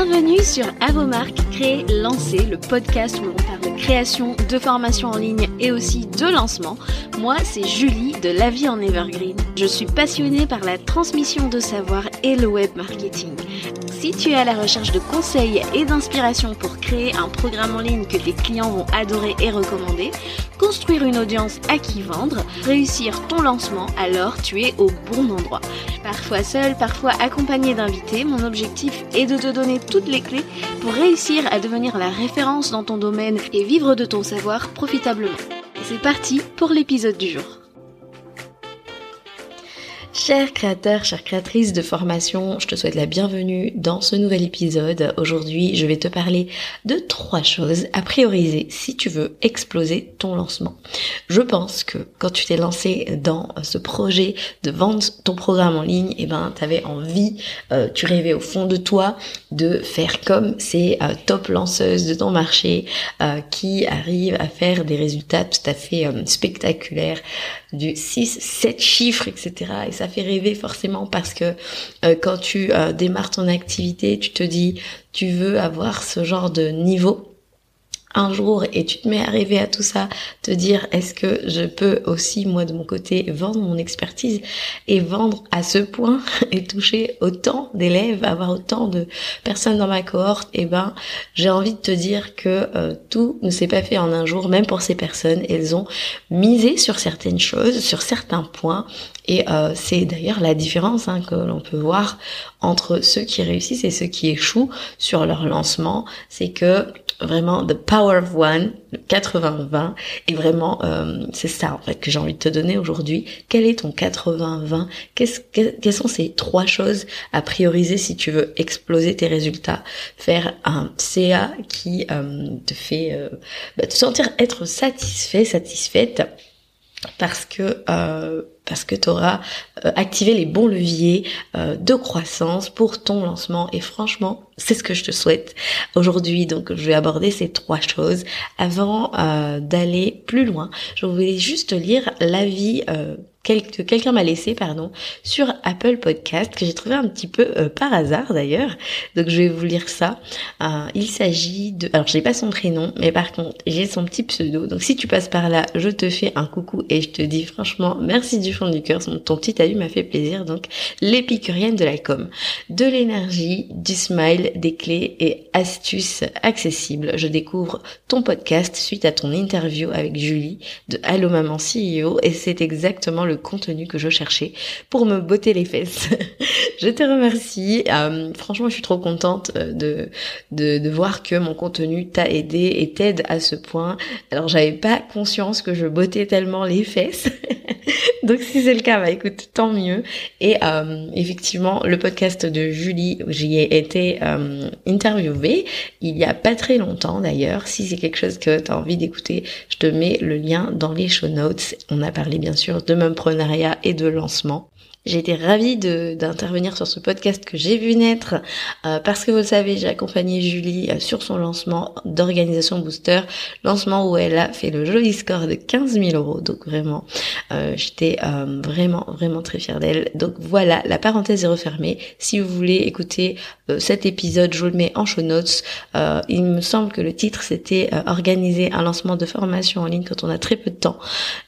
Bienvenue sur À vos marques, créer, lancer, le podcast où l'on parle de création, de formation en ligne et aussi de lancement. Moi, c'est Julie de La Vie en Evergreen. Je suis passionnée par la transmission de savoir et le web marketing. Si tu es à la recherche de conseils et d'inspiration pour créer un programme en ligne que tes clients vont adorer et recommander, construire une audience à qui vendre, réussir ton lancement, alors tu es au bon endroit. Parfois seul, parfois accompagné d'invités, mon objectif est de te donner toutes les clés pour réussir à devenir la référence dans ton domaine et vivre de ton savoir profitablement. C'est parti pour l'épisode du jour. Chers créateurs, chères créatrices de formation, je te souhaite la bienvenue dans ce nouvel épisode. Aujourd'hui, je vais te parler de trois choses à prioriser si tu veux exploser ton lancement. Je pense que quand tu t'es lancé dans ce projet de vendre ton programme en ligne, eh ben, tu avais envie, euh, tu rêvais au fond de toi de faire comme ces euh, top lanceuses de ton marché euh, qui arrivent à faire des résultats tout à fait spectaculaires du 6, 7 chiffres, etc. Et ça fait rêver forcément parce que euh, quand tu euh, démarres ton activité, tu te dis tu veux avoir ce genre de niveau un jour et tu te mets à à tout ça, te dire est-ce que je peux aussi moi de mon côté vendre mon expertise et vendre à ce point et toucher autant d'élèves, avoir autant de personnes dans ma cohorte, et eh ben j'ai envie de te dire que euh, tout ne s'est pas fait en un jour, même pour ces personnes, elles ont misé sur certaines choses, sur certains points et euh, c'est d'ailleurs la différence hein, que l'on peut voir entre ceux qui réussissent et ceux qui échouent sur leur lancement, c'est que vraiment the power of one, 80-20, et vraiment euh, c'est ça en fait que j'ai envie de te donner aujourd'hui. Quel est ton 80-20 Qu'est-ce, Quelles sont ces trois choses à prioriser si tu veux exploser tes résultats? Faire un CA qui euh, te fait euh, bah, te sentir être satisfait, satisfaite parce que euh, parce que tu auras euh, activé les bons leviers euh, de croissance pour ton lancement. Et franchement c'est ce que je te souhaite. Aujourd'hui donc je vais aborder ces trois choses avant d'aller plus loin. Je voulais juste lire l'avis que quelqu'un m'a laissé pardon sur Apple Podcast que j'ai trouvé un petit peu euh, par hasard d'ailleurs. Donc je vais vous lire ça. Euh, il s'agit de alors j'ai pas son prénom mais par contre j'ai son petit pseudo. Donc si tu passes par là, je te fais un coucou et je te dis franchement merci du fond du cœur. Ton petit avis m'a fait plaisir. Donc l'épicurienne de la com, de l'énergie, du smile, des clés et astuces accessibles. Je découvre ton podcast suite à ton interview avec Julie de Allo Maman CEO et c'est exactement le contenu que je cherchais pour me botter les fesses. je te remercie. Euh, franchement, je suis trop contente euh, de, de, voir que mon contenu t'a aidé et t'aide à ce point. Alors, j'avais pas conscience que je bottais tellement les fesses. Donc si c'est le cas, bah écoute, tant mieux. Et euh, effectivement, le podcast de Julie, j'y ai été interviewée il y a pas très longtemps d'ailleurs. Si c'est quelque chose que tu as envie d'écouter, je te mets le lien dans les show notes. On a parlé bien sûr de momprenariat et de lancement. J'ai été ravie d'intervenir sur ce podcast que j'ai vu naître euh, parce que vous le savez, j'ai accompagné Julie euh, sur son lancement d'organisation Booster, lancement où elle a fait le joli score de 15 000 euros. Donc vraiment, euh, j'étais vraiment vraiment très fière d'elle. Donc voilà, la parenthèse est refermée. Si vous voulez écouter cet épisode, je vous le mets en show notes. il me semble que le titre c'était organiser un lancement de formation en ligne quand on a très peu de temps.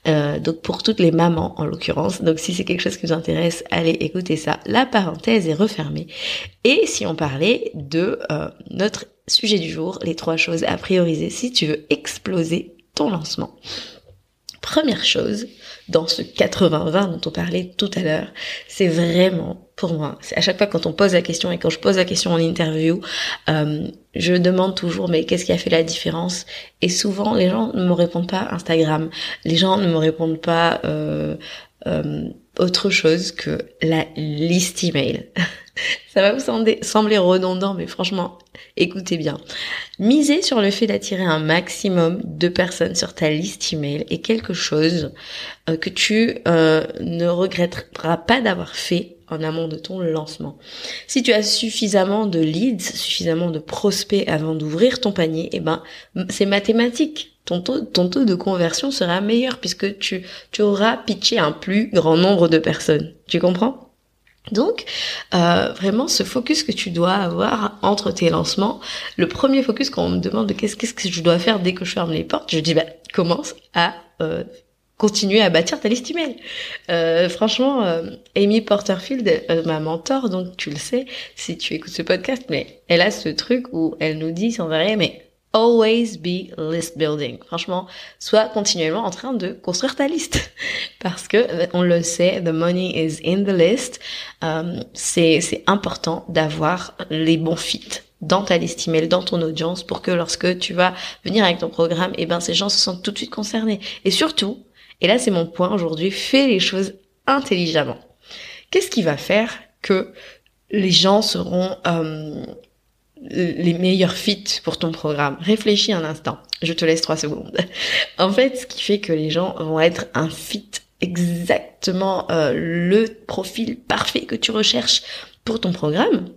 donc pour toutes les mamans en l'occurrence. Donc si c'est quelque chose qui vous intéresse allez écouter ça. La parenthèse est refermée. Et si on parlait de euh, notre sujet du jour, les trois choses à prioriser si tu veux exploser ton lancement. Première chose, dans ce 80-20 dont on parlait tout à l'heure, c'est vraiment pour moi, c'est à chaque fois quand on pose la question et quand je pose la question en interview, euh, je demande toujours mais qu'est-ce qui a fait la différence? Et souvent les gens ne me répondent pas Instagram, les gens ne me répondent pas euh, euh, autre chose que la liste email. Ça va vous sembler, redondant, mais franchement, écoutez bien. Miser sur le fait d'attirer un maximum de personnes sur ta liste email est quelque chose euh, que tu euh, ne regretteras pas d'avoir fait en amont de ton lancement. Si tu as suffisamment de leads, suffisamment de prospects avant d'ouvrir ton panier, eh ben, c'est mathématique ton taux, de conversion sera meilleur puisque tu, tu auras pitché un plus grand nombre de personnes. Tu comprends? Donc, euh, vraiment, ce focus que tu dois avoir entre tes lancements, le premier focus quand on me demande de qu'est-ce, qu'est-ce que je dois faire dès que je ferme les portes, je dis, bah, commence à euh, continuer à bâtir ta liste email. Euh, franchement, euh, Amy Porterfield, euh, ma mentor, donc tu le sais si tu écoutes ce podcast, mais elle a ce truc où elle nous dit sans arrêt, mais always be list building. Franchement, sois continuellement en train de construire ta liste parce que euh, on le sait, the money is in the list. Euh, c'est c'est important d'avoir les bons fits dans ta liste email, dans ton audience, pour que lorsque tu vas venir avec ton programme, eh ben ces gens se sentent tout de suite concernés. Et surtout, et là c'est mon point aujourd'hui, fais les choses intelligemment. Qu'est-ce qui va faire que les gens seront euh, les meilleurs fits pour ton programme. Réfléchis un instant. Je te laisse trois secondes. En fait, ce qui fait que les gens vont être un fit exactement euh, le profil parfait que tu recherches pour ton programme,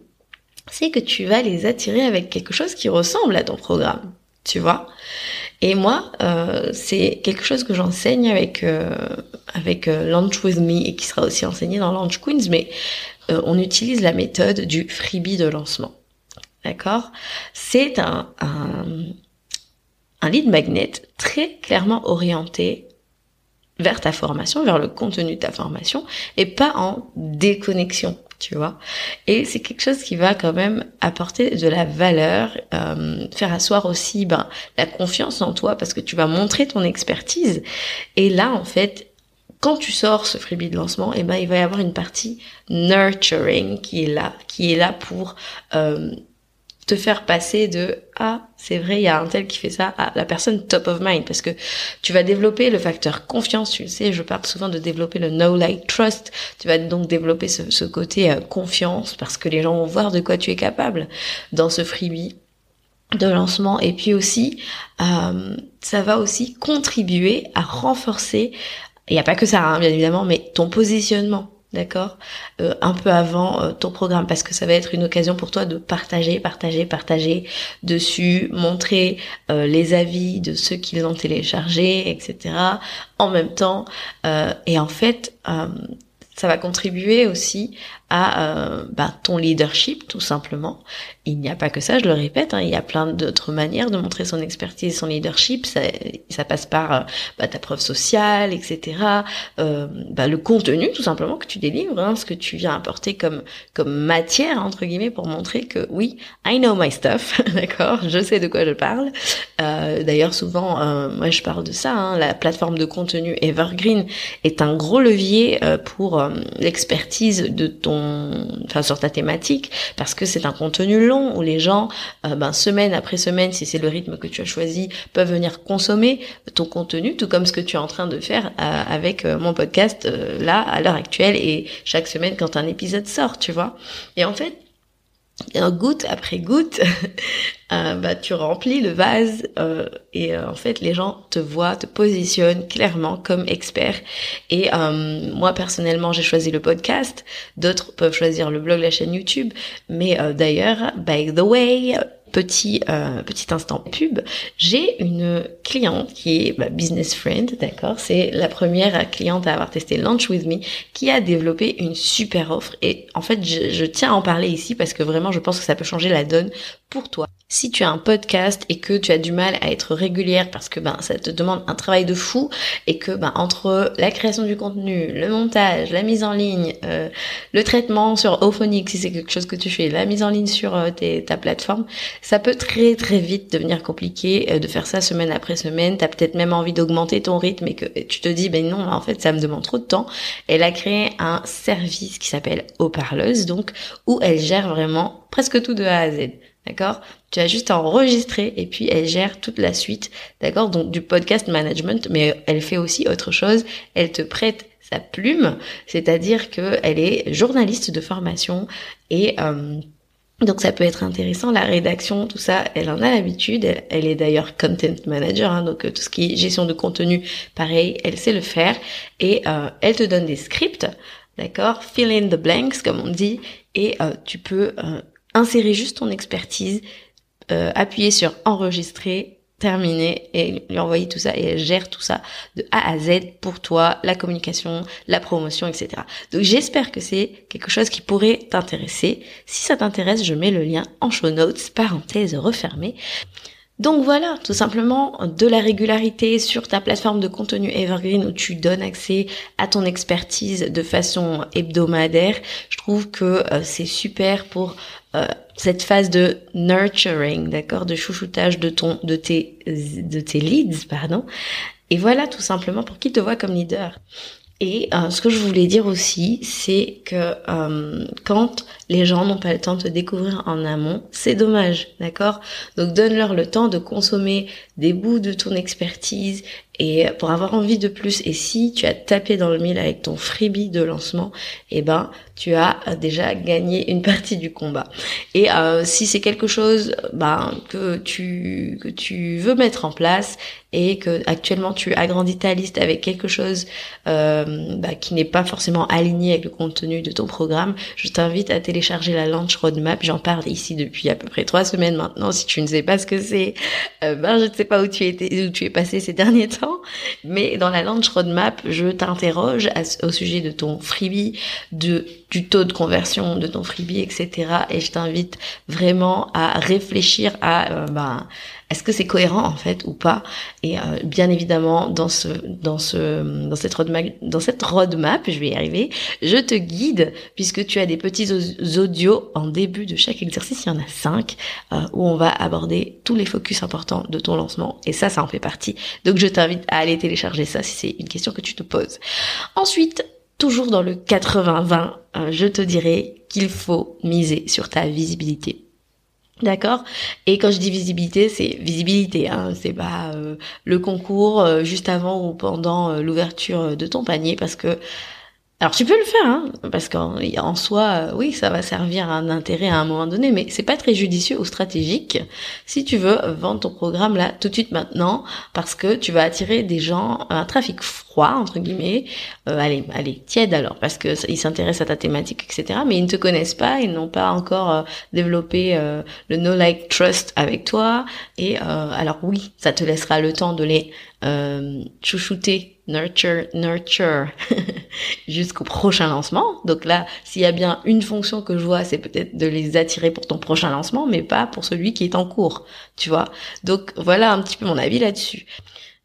c'est que tu vas les attirer avec quelque chose qui ressemble à ton programme. Tu vois? Et moi, euh, c'est quelque chose que j'enseigne avec euh, avec Launch with Me et qui sera aussi enseigné dans Launch Queens, mais on utilise la méthode du freebie de lancement. D'accord? C'est un, un, un lead magnet très clairement orienté vers ta formation, vers le contenu de ta formation, et pas en déconnexion, tu vois? Et c'est quelque chose qui va quand même apporter de la valeur, euh, faire asseoir aussi ben, la confiance en toi, parce que tu vas montrer ton expertise. Et là, en fait, quand tu sors ce freebie de lancement, eh ben, il va y avoir une partie nurturing qui est là, qui est là pour euh, te faire passer de ah c'est vrai il y a un tel qui fait ça à la personne top of mind. Parce que tu vas développer le facteur confiance tu sais je parle souvent de développer le know like trust. Tu vas donc développer ce, ce côté euh, confiance parce que les gens vont voir de quoi tu es capable dans ce freebie de lancement. Et puis aussi euh, ça va aussi contribuer à renforcer il n'y a pas que ça hein, bien évidemment mais ton positionnement d'accord euh, Un peu avant euh, ton programme, parce que ça va être une occasion pour toi de partager, partager, partager dessus, montrer euh, les avis de ceux qui l'ont téléchargé, etc. En même temps, et en fait, ça va contribuer aussi à bah, ton leadership, tout simplement il n'y a pas que ça, je le répète, hein, il y a plein d'autres manières de montrer son expertise, son leadership. Ça, ça passe par euh, bah, ta preuve sociale, etc. Euh, bah, le contenu, tout simplement, que tu délivres, hein, ce que tu viens apporter comme comme matière entre guillemets pour montrer que oui, I know my stuff, d'accord, je sais de quoi je parle. Euh, D'ailleurs, souvent, euh, moi, je parle de ça. Hein, la plateforme de contenu Evergreen est un gros levier euh, pour l'expertise de ton, enfin, sur ta thématique, parce que c'est un contenu long où les gens, euh, ben, semaine après semaine, si c'est le rythme que tu as choisi, peuvent venir consommer ton contenu, tout comme ce que tu es en train de faire euh, avec euh, mon podcast là à l'heure actuelle et chaque semaine quand un épisode sort, tu vois. Et en fait, goutte après goutte, bah, tu remplis le vase et en fait les gens te voient, te positionnent clairement comme expert. Et moi personnellement j'ai choisi le podcast, d'autres peuvent choisir le blog, la chaîne YouTube, mais d'ailleurs, by the way, petit euh, petit instant pub, j'ai une cliente qui est ma business friend, d'accord? C'est la première cliente à avoir testé Launch with Me qui a développé une super offre. Et en fait je tiens à en parler ici parce que vraiment je pense que ça peut changer la donne pour toi. Si tu as un podcast et que tu as du mal à être régulière parce que ben ça te demande un travail de fou et que ben entre la création du contenu, le montage, la mise en ligne, euh, le traitement sur Ophonic si c'est quelque chose que tu fais, la mise en ligne sur euh, ta plateforme, ça peut très très vite devenir compliqué euh, de faire ça semaine après semaine. T'as peut-être même envie d'augmenter ton rythme et que tu te dis ben non en fait ça me demande trop de temps. Elle a créé un service qui s'appelle Haut-Parleuse donc où elle gère vraiment presque tout de A à Z. D'accord? Tu as juste à enregistrer et puis elle gère toute la suite. D'accord? Donc du podcast management, mais elle fait aussi autre chose. Elle te prête sa plume, c'est-à-dire qu'elle est journaliste de formation et euh, donc ça peut être intéressant, la rédaction, tout ça, elle en a l'habitude. Elle, est d'ailleurs content manager, hein, donc euh, tout ce qui est gestion de contenu, pareil, elle sait le faire. Et euh, elle te donne des scripts, d'accord? Fill in the blanks, comme on dit, et euh, tu peux insérer juste ton expertise, appuyer sur enregistrer, terminer et lui envoyer tout ça et elle gère tout ça de A à Z pour toi, la communication, la promotion, etc. Donc j'espère que c'est quelque chose qui pourrait t'intéresser. Si ça t'intéresse, je mets le lien en show notes, parenthèse refermée. Donc voilà, tout simplement de la régularité sur ta plateforme de contenu Evergreen où tu donnes accès à ton expertise de façon hebdomadaire. Je trouve que euh, c'est super pour euh, cette phase de nurturing, d'accord, de chouchoutage de ton, de tes, de tes leads, pardon. Et voilà, tout simplement pour qu'ils te voient comme leader. Et euh, ce que je voulais dire aussi, c'est que euh, quand les gens n'ont pas le temps de te découvrir en amont, c'est dommage, d'accord? Donc donne-leur le temps de consommer des bouts de ton expertise et pour avoir envie de plus. Et si tu as tapé dans le mille avec ton freebie de lancement, eh ben tu as déjà gagné une partie du combat. Et euh, si c'est quelque chose ben, que tu que tu veux mettre en place et que actuellement tu agrandis ta liste avec quelque chose euh, bah, qui n'est pas forcément aligné avec le contenu de ton programme, je t'invite à télécharger la Launch Roadmap. J'en parle ici depuis à peu près trois semaines maintenant. Si tu ne sais pas ce que c'est, euh, ben je ne sais pas où tu étais, où tu es passé ces derniers temps. Mais dans la Launch Roadmap, je t'interroge au sujet de ton freebie, du taux de conversion de ton freebie, etc. Et je t'invite vraiment à réfléchir à euh, ben, est-ce que c'est cohérent en fait ou pas? Et euh, bien évidemment dans ce dans ce dans cette roadmap je vais y arriver, je te guide puisque tu as des petits audios en début de chaque exercice, il y en a cinq euh, où on va aborder tous les focus importants de ton lancement et ça ça en fait partie. Donc je t'invite à aller télécharger ça si c'est une question que tu te poses. Ensuite, toujours dans le 80-20, euh, je te dirais qu'il faut miser sur ta visibilité. D'accord? Et quand je dis visibilité, c'est visibilité, hein, c'est pas euh, le concours euh, juste avant ou pendant l'ouverture de ton panier, parce que alors tu peux le faire, hein, parce qu'en en soi, oui, ça va servir à un intérêt à un moment donné, mais c'est pas très judicieux ou stratégique si tu veux vendre ton programme là tout de suite maintenant, parce que tu vas attirer des gens, un trafic froid entre guillemets, euh, allez, allez, tiède alors, parce que ils s'intéressent à ta thématique, etc. Mais ils ne te connaissent pas, ils n'ont pas encore euh, développé euh, le no like trust avec toi, et alors oui, ça te laissera le temps de les chouchouter nurture, nurture jusqu'au prochain lancement. Donc là, s'il y a bien une fonction que je vois, c'est peut-être de les attirer pour ton prochain lancement, mais pas pour celui qui est en cours, tu vois. Donc voilà un petit peu mon avis là-dessus.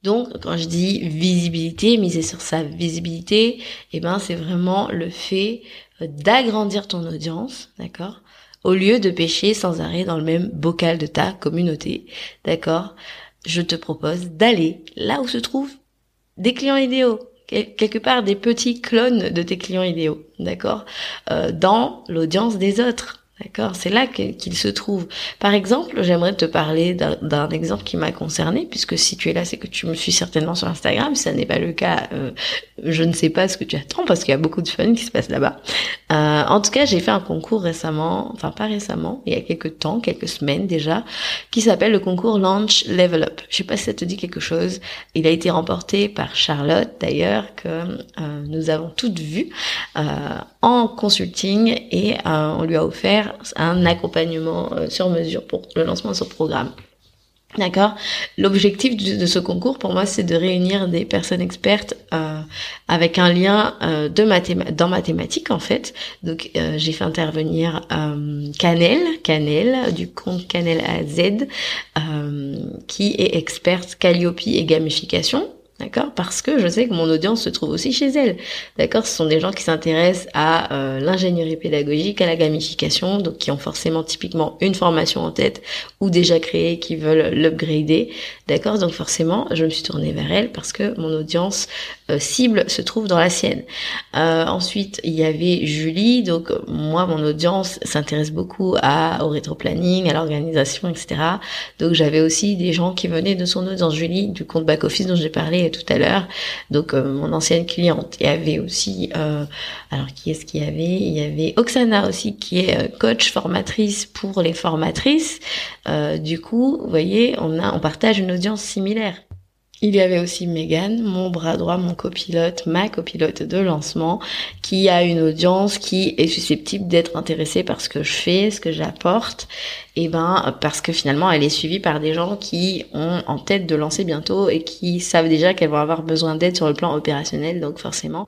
Donc quand je dis visibilité, miser sur sa visibilité, eh ben c'est vraiment le fait d'agrandir ton audience, d'accord Au lieu de pêcher sans arrêt dans le même bocal de ta communauté, d'accord Je te propose d'aller là où se trouve des clients idéaux, quelque part des petits clones de tes clients idéaux, d'accord, euh, dans l'audience des autres. D'accord C'est là qu'il se trouve. Par exemple, j'aimerais te parler d'un exemple qui m'a concerné, puisque si tu es là, c'est que tu me suis certainement sur Instagram. Si ça n'est pas le cas, euh, je ne sais pas ce que tu attends, parce qu'il y a beaucoup de fun qui se passe là-bas. Euh, en tout cas, j'ai fait un concours récemment, enfin pas récemment, il y a quelques temps, quelques semaines déjà, qui s'appelle le concours Launch Level Up. Je sais pas si ça te dit quelque chose. Il a été remporté par Charlotte, d'ailleurs, que euh, nous avons toutes vues en consulting, et on lui a offert un accompagnement euh, sur mesure pour le lancement de ce programme. D'accord? L'objectif de, ce concours, pour moi, c'est de réunir des personnes expertes euh, avec un lien euh, de dans mathématiques, en fait. Donc, j'ai fait intervenir Canel, Canel, du compte Canel à Z, qui est experte Calliope et gamification. D'accord? Parce que je sais que mon audience se trouve aussi chez elle. D'accord? Ce sont des gens qui s'intéressent à euh, l'ingénierie pédagogique, à la gamification, donc qui ont forcément typiquement une formation en tête ou déjà créée, qui veulent l'upgrader. D'accord? Donc forcément, je me suis tournée vers elle parce que mon audience cible se trouve dans la sienne. Euh, ensuite, il y avait Julie. Donc moi, mon audience s'intéresse beaucoup à, au rétro-planning, à l'organisation, etc. Donc j'avais aussi des gens qui venaient de son audience. Julie, du compte back-office dont j'ai parlé tout à l'heure. Donc euh, mon ancienne cliente. Il y avait aussi, alors qui est-ce qu'il y avait? Il y avait Oksana aussi, qui est coach formatrice pour les formatrices. du coup, vous voyez, on a, on partage une audience similaire. Il y avait aussi Megan, mon bras droit, mon copilote, ma copilote de lancement, qui a une audience qui est susceptible d'être intéressée par ce que je fais, ce que j'apporte, et ben parce que finalement elle est suivie par des gens qui ont en tête de lancer bientôt et qui savent déjà qu'elles vont avoir besoin d'aide sur le plan opérationnel, donc forcément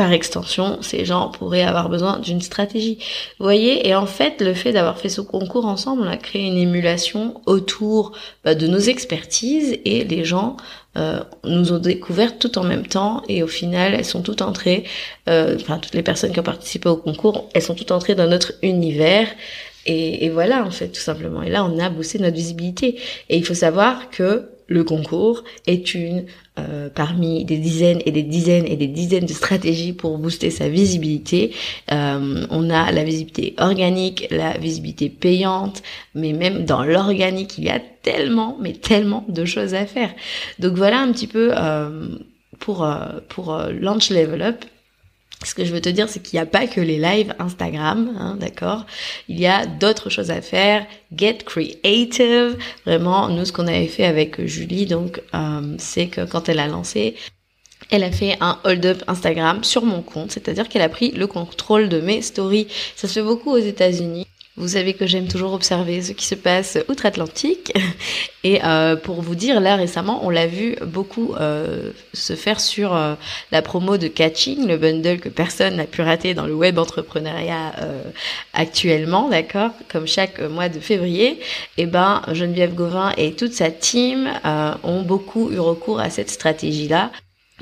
par extension, ces gens pourraient avoir besoin d'une stratégie. Vous voyez, et en fait, le fait d'avoir fait ce concours ensemble, a créé une émulation autour bah, de nos expertises et les gens euh, nous ont découvert tout en même temps et au final, elles sont toutes entrées, euh, enfin toutes les personnes qui ont participé au concours, elles sont toutes entrées dans notre univers. Et, et voilà, en fait, tout simplement. Et là, on a boosté notre visibilité. Et il faut savoir que le concours est une euh, parmi des dizaines et des dizaines et des dizaines de stratégies pour booster sa visibilité. Euh, on a la visibilité organique, la visibilité payante, mais même dans l'organique, il y a tellement, mais tellement de choses à faire. Donc voilà un petit peu euh, pour pour Launch Level Up ce que je veux te dire, c'est qu'il n'y a pas que les lives Instagram, hein, d'accord? Il y a d'autres choses à faire. Get creative. Vraiment, nous, ce qu'on avait fait avec Julie, donc, euh, c'est que quand elle a lancé, elle a fait un hold-up Instagram sur mon compte, c'est-à-dire qu'elle a pris le contrôle de mes stories. Ça se fait beaucoup aux États-Unis. Vous savez que j'aime toujours observer ce qui se passe outre-Atlantique. Et euh, pour vous dire, là récemment, on l'a vu beaucoup euh, se faire sur euh, la promo de Catching, le bundle que personne n'a pu rater dans le web entrepreneuriat actuellement, d'accord Comme chaque mois de février, et eh ben Geneviève Gauvin et toute sa team ont beaucoup eu recours à cette stratégie-là.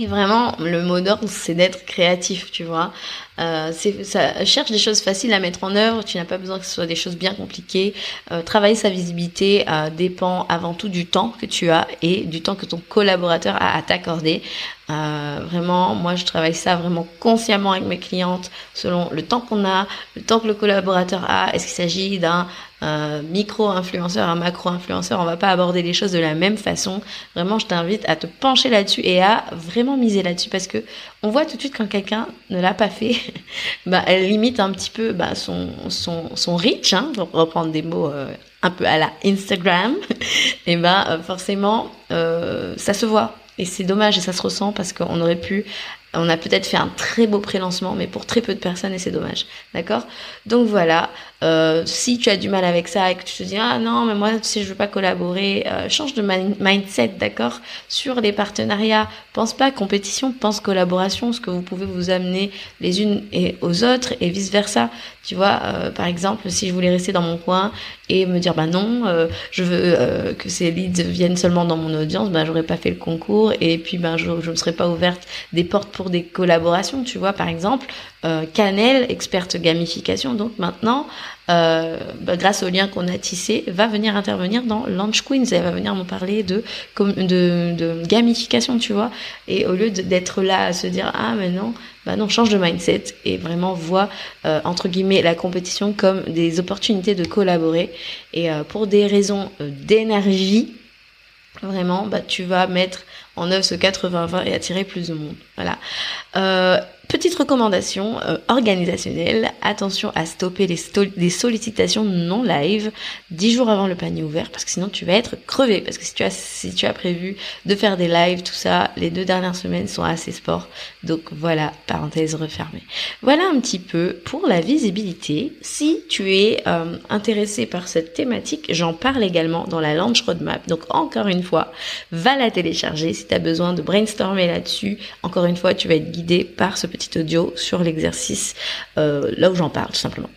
Et vraiment, le mot d'ordre, c'est d'être créatif, tu vois. Euh, ça cherche des choses faciles à mettre en œuvre. Tu n'as pas besoin que ce soit des choses bien compliquées. Euh, travailler sa visibilité euh, dépend avant tout du temps que tu as et du temps que ton collaborateur a à t'accorder. Euh, vraiment, moi, je travaille ça vraiment consciemment avec mes clientes selon le temps qu'on a, le temps que le collaborateur a. Est-ce qu'il s'agit d'un euh, micro-influenceur, un macro-influenceur? On va pas aborder les choses de la même façon. Vraiment, je t'invite à te pencher là-dessus et à vraiment miser là-dessus parce que on voit tout de suite quand quelqu'un ne l'a pas fait, bah, elle limite un petit peu bah, son, son, son reach, hein, pour reprendre des mots euh, un peu à la Instagram. et ben forcément, ça se voit et c'est dommage et ça se ressent parce qu'on aurait pu, on a peut-être fait un très beau pré-lancement, mais pour très peu de personnes et c'est dommage. D'accord? Donc voilà, euh, si tu as du mal avec ça et que tu te dis ah non mais moi si je veux pas collaborer, euh, change de mindset, d'accord Sur les partenariats, pense pas compétition, pense collaboration, ce que vous pouvez vous amener les unes et aux autres et vice versa. Tu vois, euh, par exemple, si je voulais rester dans mon coin et me dire bah non, euh, je veux euh, que ces leads viennent seulement dans mon audience, bah j'aurais pas fait le concours et puis ben je je me serais pas ouverte des portes pour des collaborations, tu vois par exemple euh, Canel, experte gamification, donc maintenant, euh, bah, grâce au lien qu'on a tissé, va venir intervenir dans Launch Queens. Elle va venir nous parler de, gamification, tu vois. Et au lieu d'être là à se dire ah mais non, bah non, change de mindset et vraiment voit euh, entre guillemets la compétition comme des opportunités de collaborer. Et euh, pour des raisons d'énergie, vraiment, bah tu vas mettre en œuvre ce 80-20 et attirer plus de monde. Voilà. Petite recommandation euh, organisationnelle, attention à stopper les, sollicitations non live 10 jours avant le panier ouvert parce que sinon tu vas être crevé parce que si tu as si tu as prévu de faire des lives tout ça, les deux dernières semaines sont assez sport. Donc voilà, parenthèse refermée. Voilà un petit peu pour la visibilité. Si tu es euh, intéressé par cette thématique, j'en parle également dans la launch roadmap. Donc encore une fois, va la télécharger si tu as besoin de brainstormer là-dessus. Encore une fois, tu vas être guidé par ce petit petit audio sur l'exercice euh, là où j'en parle tout simplement.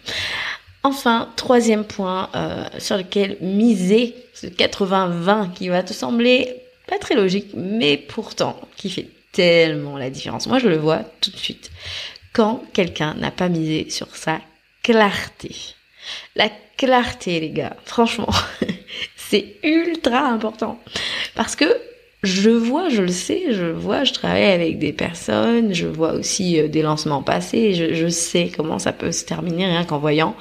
Enfin, troisième point euh, sur lequel miser ce 80-20 qui va te sembler pas très logique, mais pourtant qui fait tellement la différence. Moi, je le vois tout de suite. Quand quelqu'un n'a pas misé sur sa clarté. La clarté, les gars, franchement, c'est ultra important. Parce que je vois, je le sais, je vois, je travaille avec des personnes, je vois aussi euh, des lancements passés, je, sais comment ça peut se terminer rien qu'en voyant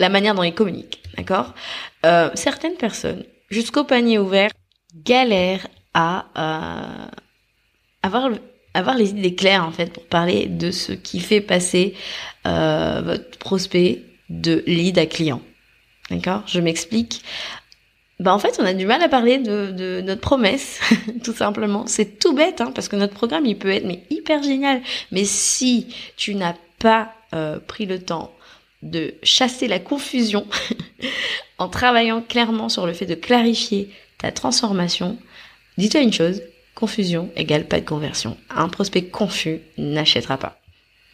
la manière dont ils communiquent, d'accord? Euh, Certaines personnes, jusqu'au panier ouvert, galèrent à euh, avoir les idées claires en fait pour parler de ce qui fait passer votre prospect de lead à client. D'accord? Je m'explique bah en fait, on a du mal à parler de, notre promesse, tout simplement. C'est tout bête, hein, parce que notre programme, il peut être mais hyper génial. Mais si tu n'as pas euh, pris le temps de chasser la confusion en travaillant clairement sur le fait de clarifier ta transformation, dis-toi une chose, confusion égale pas de conversion. Un prospect confus n'achètera pas.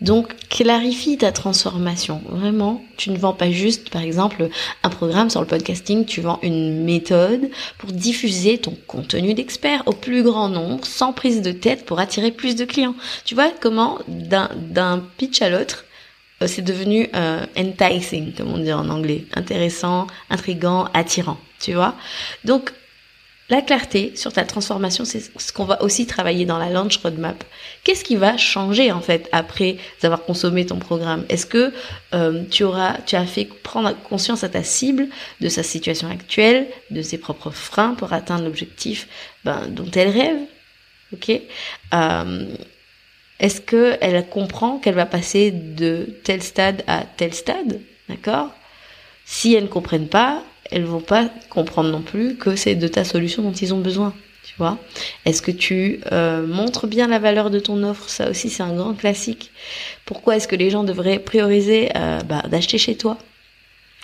Donc clarifie ta transformation. Vraiment, tu ne vends pas juste, par exemple, un programme sur le podcasting, tu vends une méthode pour diffuser ton contenu d'expert au plus grand nombre, sans prise de tête pour attirer plus de clients. Tu vois comment d'un pitch à l'autre, euh, c'est devenu euh, enticing, comme on dit en anglais, intéressant, intrigant, attirant. Tu vois? Donc la clarté sur ta transformation, c'est ce qu'on va aussi travailler dans la launch roadmap. Qu'est-ce qui va changer en fait après avoir consommé ton programme? Est-ce que euh, tu auras, tu as fait prendre conscience à ta cible de sa situation actuelle, de ses propres freins pour atteindre l'objectif ben, dont elle rêve? Ok? Euh, Est-ce que elle comprend qu'elle va passer de tel stade à tel stade? D'accord? Si elles ne comprennent pas, elles vont pas comprendre non plus que c'est de ta solution dont ils ont besoin. Tu vois Est-ce que tu euh, montres bien la valeur de ton offre? Ça aussi, c'est un grand classique. Pourquoi est-ce que les gens devraient prioriser euh, bah, d'acheter chez toi?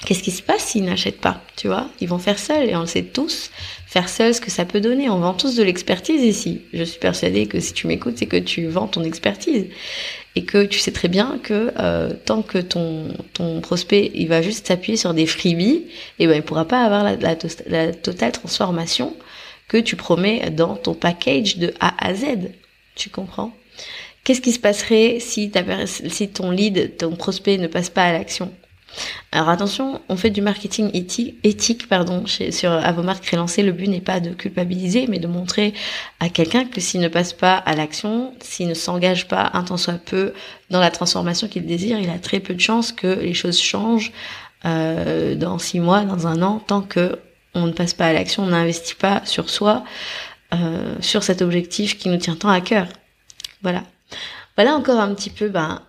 Qu'est-ce qui se passe s'ils n'achètent pas Tu vois? Ils vont faire seuls et on le sait tous. Faire seul, ce que ça peut donner. On vend tous de l'expertise ici. Je suis persuadée que si tu m'écoutes, c'est que tu vends ton expertise et que tu sais très bien que euh, tant que ton ton prospect il va juste s'appuyer sur des freebies, et eh ben il pourra pas avoir la, totale transformation que tu promets dans ton package de A à Z. Tu comprends? Qu'est-ce qui se passerait si, si ton lead, ton prospect ne passe pas à l'action? Alors attention, on fait du marketing éthique, pardon, chez, sur marques relancées. Le but n'est pas de culpabiliser, mais de montrer à quelqu'un que s'il ne passe pas à l'action, s'il ne s'engage pas un temps soit peu dans la transformation qu'il désire, il a très peu de chances que les choses changent euh, dans six mois, dans un an, tant que on ne passe pas à l'action, on n'investit pas sur soi, euh, sur cet objectif qui nous tient tant à cœur. Voilà. Voilà encore un petit peu ben,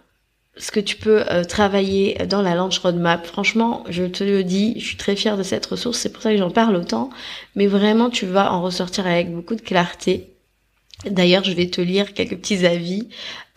ce que tu peux euh, travailler dans la launch roadmap. Franchement, je te le dis, je suis très fière de cette ressource, c'est pour ça que j'en parle autant, mais vraiment tu vas en ressortir avec beaucoup de clarté. D'ailleurs, je vais te lire quelques petits avis.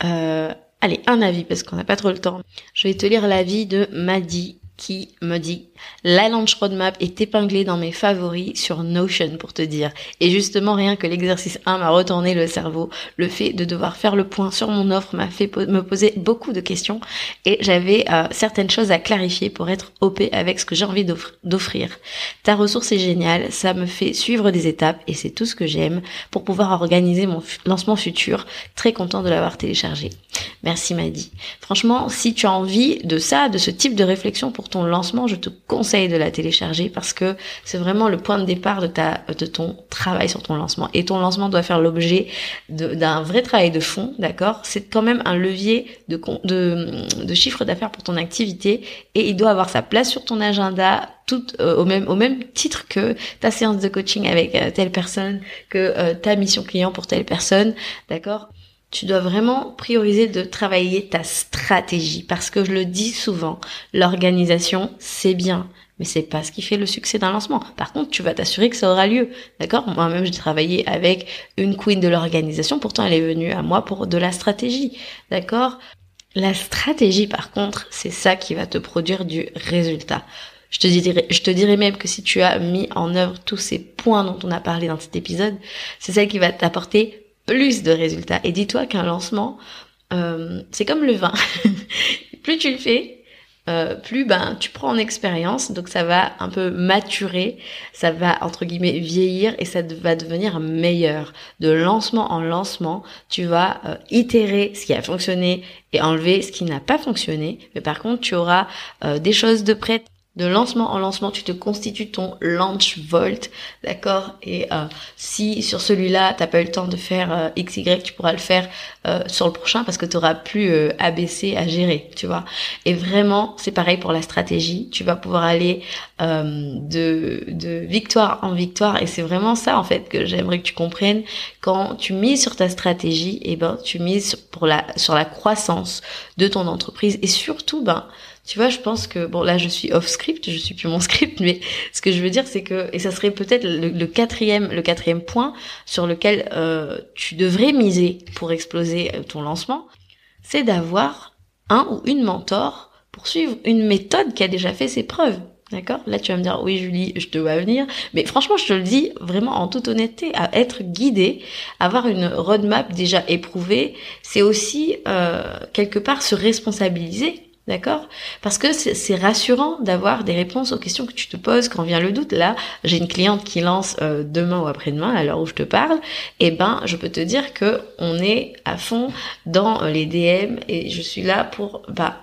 Euh, allez, un avis parce qu'on n'a pas trop le temps. Je vais te lire l'avis de Maddy qui me dit la launch roadmap est épinglée dans mes favoris sur Notion pour te dire. Et justement, rien que l'exercice 1 m'a retourné le cerveau. Le fait de devoir faire le point sur mon offre m'a fait me poser beaucoup de questions et j'avais euh, certaines choses à clarifier pour être OP avec ce que j'ai envie d'offrir. Ta ressource est géniale, ça me fait suivre des étapes et c'est tout ce que j'aime pour pouvoir organiser mon lancement futur. Très content de l'avoir téléchargé. Merci Maddy. Franchement, si tu as envie de ça, de ce type de réflexion pour ton lancement, je te conseille de la télécharger parce que c'est vraiment le point de départ de ta de ton travail sur ton lancement. Et ton lancement doit faire l'objet d'un vrai travail de fond, d'accord? C'est quand même un levier de, de, chiffre d'affaires pour ton activité et il doit avoir sa place sur ton agenda tout euh, au même au même titre que ta séance de coaching avec euh, telle personne, que euh, ta mission client pour telle personne, d'accord? Tu dois vraiment prioriser de travailler ta stratégie parce que je le dis souvent, l'organisation c'est bien, mais c'est pas ce qui fait le succès d'un lancement. Par contre, tu vas t'assurer que ça aura lieu. D'accord? Moi-même, j'ai travaillé avec une queen de l'organisation, pourtant elle est venue à moi pour de la stratégie. D'accord? La stratégie par contre, c'est ça qui va te produire du résultat. Je te, dirais, je te dirais même que si tu as mis en œuvre tous ces points dont on a parlé dans cet épisode, c'est celle qui va t'apporter plus de résultats. Et dis-toi qu'un lancement, euh, c'est comme le vin. plus tu le fais, euh, plus ben tu prends en expérience, donc ça va un peu maturer, ça va entre guillemets vieillir et ça va devenir meilleur. De lancement en lancement, tu vas euh, itérer ce qui a fonctionné et enlever ce qui n'a pas fonctionné. Mais par contre, tu auras des choses de prêtes de lancement en lancement, tu te constitues ton launch vault, d'accord? Et euh, si sur celui-là, t'as pas eu le temps de faire euh, XY, tu pourras le faire euh, sur le prochain parce que tu auras plus ABC à gérer, tu vois? Et vraiment, c'est pareil pour la stratégie. Tu vas pouvoir aller de, victoire en victoire et c'est vraiment ça en fait que j'aimerais que tu comprennes. Quand tu mises sur ta stratégie, eh ben tu mises pour la sur la croissance de ton entreprise et surtout ben Tu vois, je pense que bon là je suis off script, je suis plus mon script, mais ce que je veux dire c'est que et ça serait peut-être le, quatrième le quatrième point sur lequel euh, tu devrais miser pour exploser euh, ton lancement, c'est d'avoir un ou une mentor pour suivre une méthode qui a déjà fait ses preuves. D'accord? Là, tu vas me dire, oui, Julie, je te vois venir. Mais franchement, je te le dis vraiment en toute honnêteté, à être guidé, avoir une roadmap déjà éprouvée, c'est aussi euh, quelque part se responsabiliser D'accord? Parce que c'est rassurant d'avoir des réponses aux questions que tu te poses quand vient le doute. Là, j'ai une cliente qui lance euh, demain ou après-demain, à l'heure où je te parle. Eh ben, je peux te dire que on est à fond dans euh, les DM et je suis là pour bah,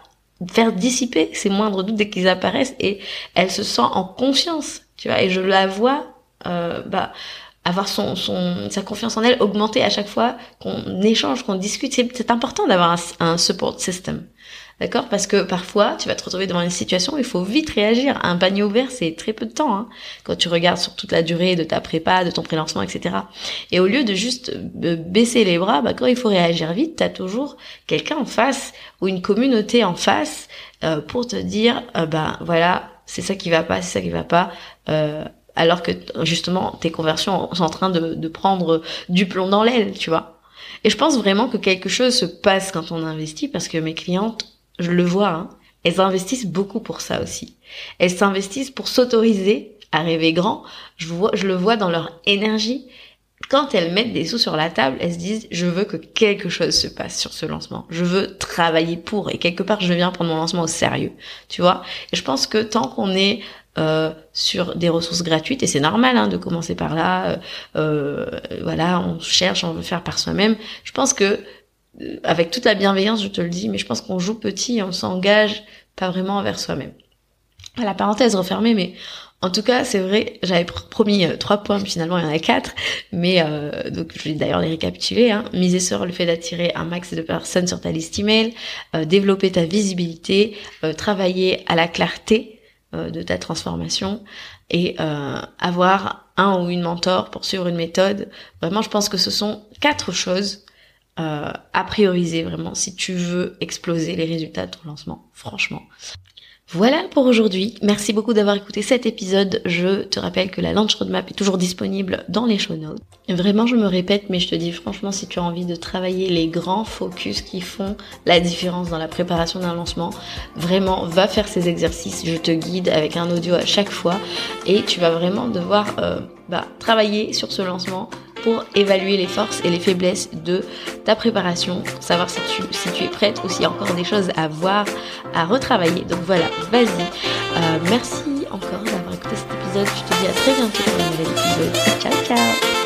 faire dissiper ces moindres doutes dès qu'ils apparaissent et elle se sent en confiance. Tu vois? Et je la vois euh, bah, avoir son, son, sa confiance en elle augmenter à chaque fois qu'on échange, qu'on discute. C'est important d'avoir un, support system. D'accord? Parce que parfois, tu vas te retrouver devant une situation où il faut vite réagir. Un panier ouvert, c'est très peu de temps. Hein, quand tu regardes sur toute la durée de ta prépa, de ton prélancement, etc. Et au lieu de juste euh, baisser les bras, bah, quand il faut réagir vite, tu as toujours quelqu'un en face ou une communauté en face euh, pour te dire, euh, bah voilà, c'est ça qui va pas, c'est ça qui va pas. Euh, alors que justement, tes conversions sont en train de, de prendre du plomb dans l'aile, tu vois. Et je pense vraiment que quelque chose se passe quand on investit parce que mes clientes je le vois, hein, elles investissent beaucoup pour ça aussi. Elles s'investissent pour s'autoriser à rêver grand. Je, vois, je le vois dans leur énergie. Quand elles mettent des sous sur la table, elles se disent je veux que quelque chose se passe sur ce lancement. Je veux travailler pour et quelque part je viens prendre mon lancement au sérieux. Tu vois Et je pense que tant qu'on est euh, sur des ressources gratuites et c'est normal hein, de commencer par là. Euh, euh, voilà, on cherche, on veut faire par soi-même. Je pense que euh, avec toute la bienveillance, je te le dis, mais je pense qu'on joue petit et on s'engage pas vraiment envers soi-même. La parenthèse refermée, mais en tout cas, c'est vrai, j'avais promis euh, trois points, mais finalement il y en a quatre, mais euh, donc je vais d'ailleurs les récapituler. Hein. Miser sur le fait d'attirer un max de personnes sur ta liste email, développer ta visibilité, travailler à la clarté de ta transformation et avoir un ou une mentor pour suivre une méthode. Vraiment, je pense que ce sont quatre choses euh, à prioriser vraiment si tu veux exploser les résultats de ton lancement, franchement. Voilà pour aujourd'hui. Merci beaucoup d'avoir écouté cet épisode. Je te rappelle que la Launch Roadmap est toujours disponible dans les show notes. Vraiment, je me répète, mais je te dis franchement, si tu as envie de travailler les grands focus qui font la différence dans la préparation d'un lancement, vraiment, va faire ces exercices. Je te guide avec un audio à chaque fois et tu vas vraiment devoir euh, bah, travailler sur ce lancement pour évaluer les forces et les faiblesses de ta préparation, savoir si tu, si tu es prête ou s'il y a encore des choses à voir, à retravailler. Donc voilà, vas-y. Euh, merci encore d'avoir écouté cet épisode. Je te dis à très bientôt pour un nouvel épisode. Ciao, ciao